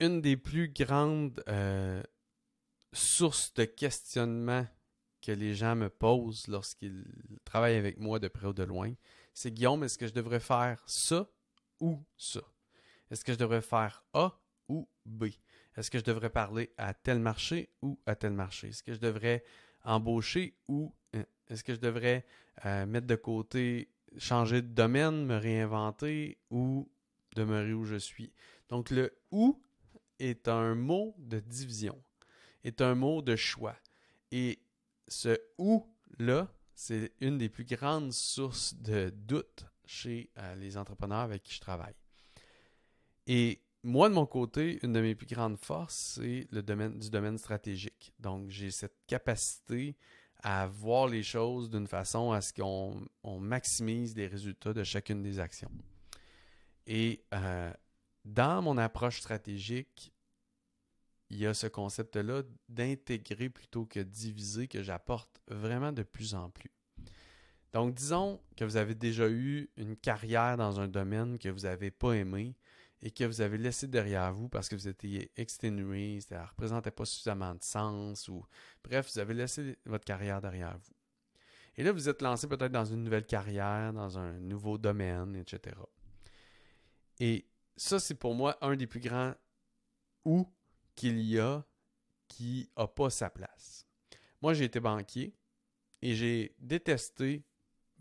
une des plus grandes euh, sources de questionnement que les gens me posent lorsqu'ils travaillent avec moi de près ou de loin, c'est Guillaume, est-ce que je devrais faire ça ou ça? Est-ce que je devrais faire A ou B? Est-ce que je devrais parler à tel marché ou à tel marché? Est-ce que je devrais embaucher ou euh, est-ce que je devrais euh, mettre de côté, changer de domaine, me réinventer ou demeurer où je suis? Donc le ou est un mot de division, est un mot de choix. Et ce ou-là, c'est une des plus grandes sources de doute chez euh, les entrepreneurs avec qui je travaille. Et moi, de mon côté, une de mes plus grandes forces, c'est le domaine du domaine stratégique. Donc, j'ai cette capacité à voir les choses d'une façon à ce qu'on maximise les résultats de chacune des actions. Et euh, dans mon approche stratégique, il y a ce concept-là d'intégrer plutôt que diviser que j'apporte vraiment de plus en plus. Donc, disons que vous avez déjà eu une carrière dans un domaine que vous n'avez pas aimé et que vous avez laissé derrière vous parce que vous étiez exténué, ça ne représentait pas suffisamment de sens ou bref, vous avez laissé votre carrière derrière vous. Et là, vous êtes lancé peut-être dans une nouvelle carrière, dans un nouveau domaine, etc. Et ça, c'est pour moi un des plus grands ou qu'il y a qui n'a pas sa place. Moi, j'ai été banquier et j'ai détesté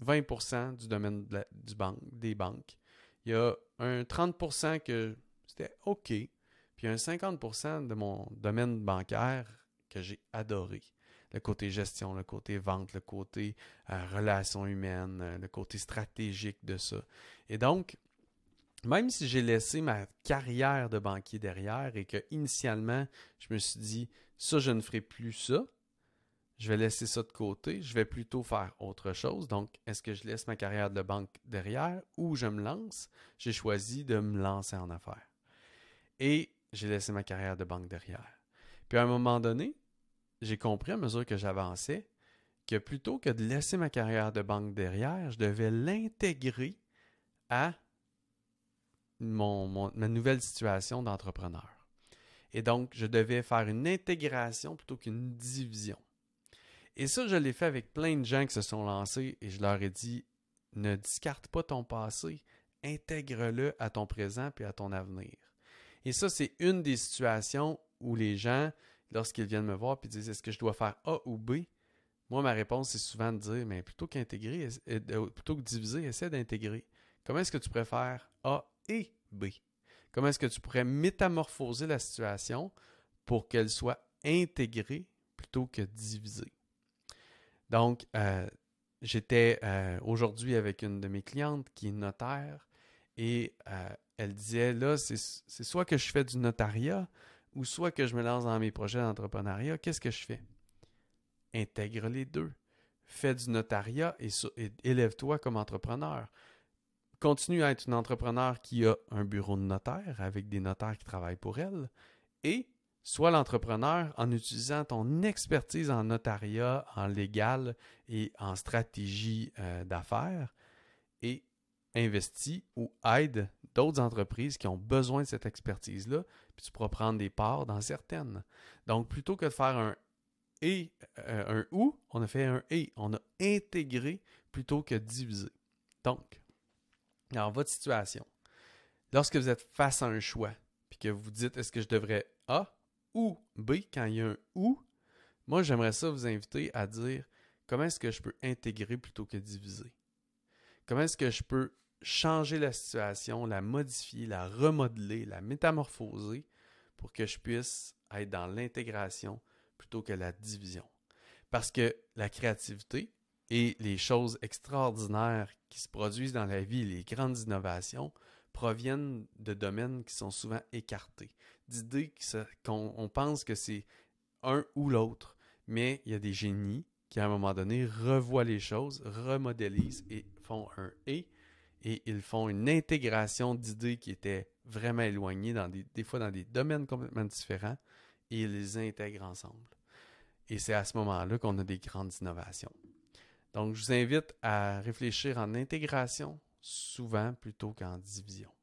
20% du domaine du des banques. Il y a un 30% que c'était OK, puis un 50% de mon domaine bancaire que j'ai adoré. Le côté gestion, le côté vente, le côté euh, relations humaines, euh, le côté stratégique de ça. Et donc, même si j'ai laissé ma carrière de banquier derrière et que initialement, je me suis dit, ça, je ne ferai plus ça, je vais laisser ça de côté, je vais plutôt faire autre chose. Donc, est-ce que je laisse ma carrière de banque derrière ou je me lance? J'ai choisi de me lancer en affaires. Et j'ai laissé ma carrière de banque derrière. Puis à un moment donné, j'ai compris à mesure que j'avançais que plutôt que de laisser ma carrière de banque derrière, je devais l'intégrer à mon, ma nouvelle situation d'entrepreneur. Et donc, je devais faire une intégration plutôt qu'une division. Et ça, je l'ai fait avec plein de gens qui se sont lancés et je leur ai dit, ne discarte pas ton passé, intègre-le à ton présent puis à ton avenir. Et ça, c'est une des situations où les gens, lorsqu'ils viennent me voir et disent, est-ce que je dois faire A ou B? Moi, ma réponse, c'est souvent de dire, mais plutôt qu'intégrer, euh, plutôt que diviser, essaie d'intégrer. Comment est-ce que tu préfères A et B? Comment est-ce que tu pourrais métamorphoser la situation pour qu'elle soit intégrée plutôt que divisée? Donc, euh, j'étais euh, aujourd'hui avec une de mes clientes qui est notaire et euh, elle disait, là, c'est soit que je fais du notariat ou soit que je me lance dans mes projets d'entrepreneuriat. Qu'est-ce que je fais? Intègre les deux. Fais du notariat et, et élève-toi comme entrepreneur. Continue à être une entrepreneur qui a un bureau de notaire avec des notaires qui travaillent pour elle et Sois l'entrepreneur en utilisant ton expertise en notariat, en légal et en stratégie euh, d'affaires et investis ou aide d'autres entreprises qui ont besoin de cette expertise-là, puis tu pourras prendre des parts dans certaines. Donc, plutôt que de faire un et, euh, un ou, on a fait un et. On a intégré plutôt que divisé. Donc, dans votre situation, lorsque vous êtes face à un choix, puis que vous dites est-ce que je devrais A ou B, quand il y a un ou, moi j'aimerais ça vous inviter à dire comment est-ce que je peux intégrer plutôt que diviser? Comment est-ce que je peux changer la situation, la modifier, la remodeler, la métamorphoser pour que je puisse être dans l'intégration plutôt que la division? Parce que la créativité et les choses extraordinaires qui se produisent dans la vie, les grandes innovations, proviennent de domaines qui sont souvent écartés, d'idées qu'on pense que c'est un ou l'autre, mais il y a des génies qui, à un moment donné, revoient les choses, remodélisent et font un et, et ils font une intégration d'idées qui étaient vraiment éloignées, des fois dans des domaines complètement différents, et ils les intègrent ensemble. Et c'est à ce moment-là qu'on a des grandes innovations. Donc, je vous invite à réfléchir en intégration souvent plutôt qu'en division.